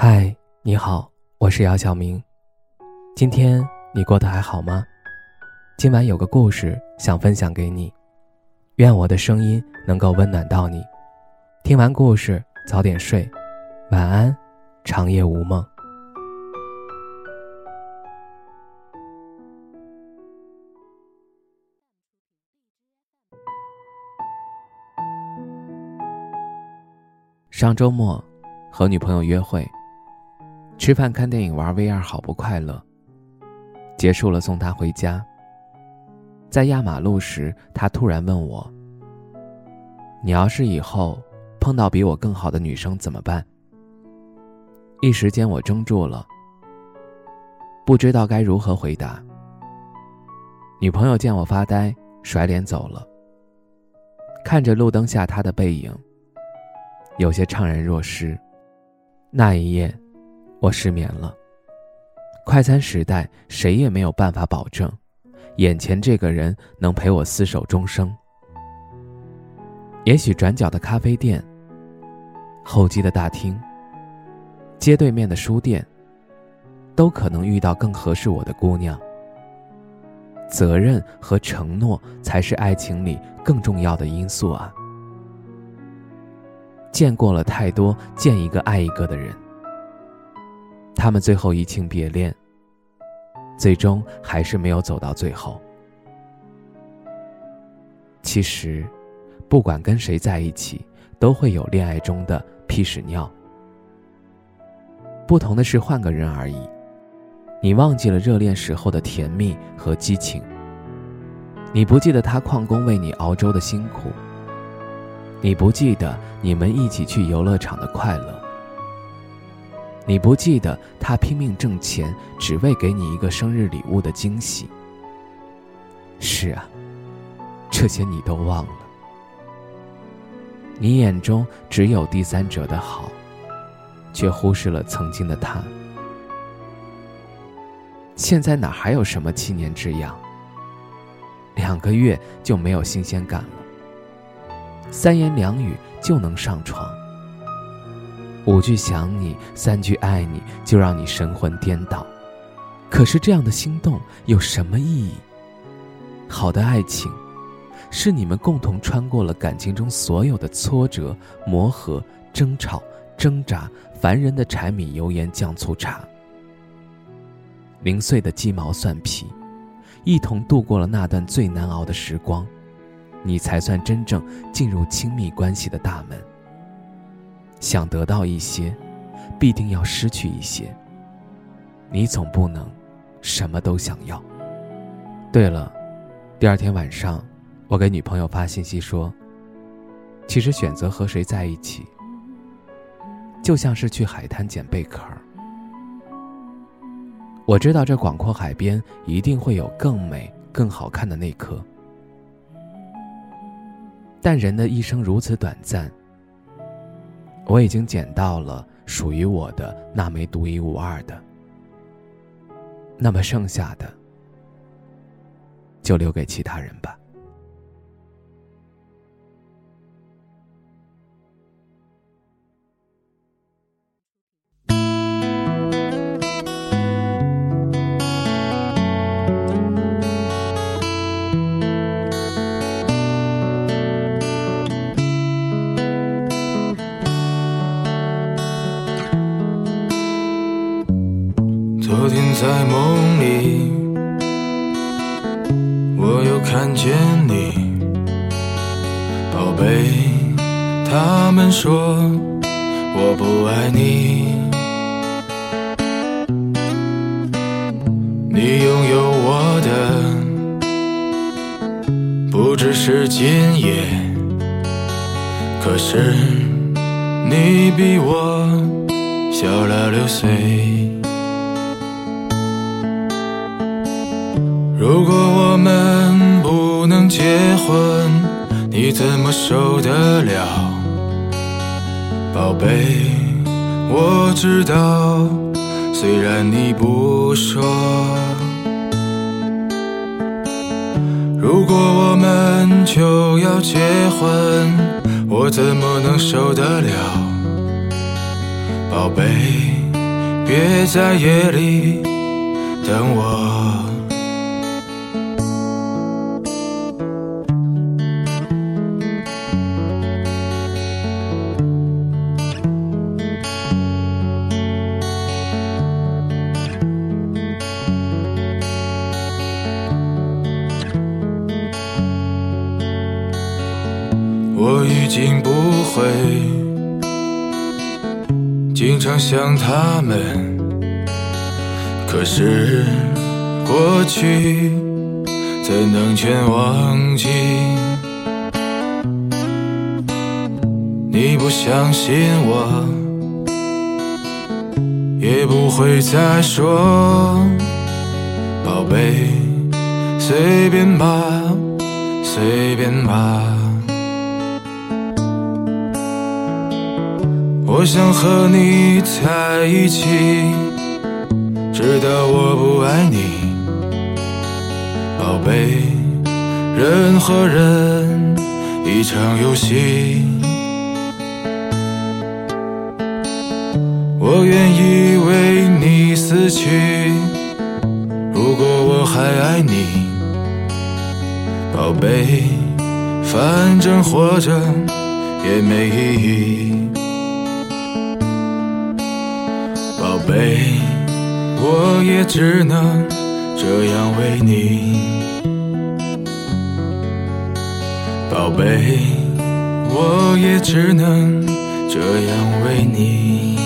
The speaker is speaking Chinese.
嗨，你好，我是姚晓明。今天你过得还好吗？今晚有个故事想分享给你，愿我的声音能够温暖到你。听完故事早点睡，晚安，长夜无梦。上周末，和女朋友约会。吃饭、看电影、玩 VR，好不快乐。结束了，送他回家。在压马路时，他突然问我：“你要是以后碰到比我更好的女生怎么办？”一时间我怔住了，不知道该如何回答。女朋友见我发呆，甩脸走了。看着路灯下她的背影，有些怅然若失。那一夜。我失眠了。快餐时代，谁也没有办法保证，眼前这个人能陪我厮守终生。也许转角的咖啡店、候机的大厅、街对面的书店，都可能遇到更合适我的姑娘。责任和承诺才是爱情里更重要的因素啊！见过了太多见一个爱一个的人。他们最后移情别恋，最终还是没有走到最后。其实，不管跟谁在一起，都会有恋爱中的屁屎尿。不同的是换个人而已。你忘记了热恋时候的甜蜜和激情，你不记得他旷工为你熬粥的辛苦，你不记得你们一起去游乐场的快乐。你不记得他拼命挣钱，只为给你一个生日礼物的惊喜。是啊，这些你都忘了。你眼中只有第三者的好，却忽视了曾经的他。现在哪还有什么七年之痒？两个月就没有新鲜感了，三言两语就能上床。五句想你，三句爱你，就让你神魂颠倒。可是这样的心动有什么意义？好的爱情，是你们共同穿过了感情中所有的挫折、磨合、争吵、挣扎，凡人的柴米油盐酱醋茶，零碎的鸡毛蒜皮，一同度过了那段最难熬的时光，你才算真正进入亲密关系的大门。想得到一些，必定要失去一些。你总不能什么都想要。对了，第二天晚上，我给女朋友发信息说：“其实选择和谁在一起，就像是去海滩捡贝壳。我知道这广阔海边一定会有更美、更好看的那颗，但人的一生如此短暂。”我已经捡到了属于我的那枚独一无二的，那么剩下的就留给其他人吧。昨天在梦里，我又看见你，宝贝。他们说我不爱你，你拥有我的不只是今夜，可是你比我小了六岁。如果我们不能结婚，你怎么受得了？宝贝，我知道，虽然你不说。如果我们就要结婚，我怎么能受得了？宝贝。别在夜里等我。我已经不会经常想他们，可是过去怎能全忘记？你不相信我，也不会再说，宝贝，随便吧，随便吧。我想和你在一起，直到我不爱你，宝贝。人和人一场游戏，我愿意为你死去。如果我还爱你，宝贝，反正活着也没意义。宝贝，我也只能这样为你。宝贝，我也只能这样为你。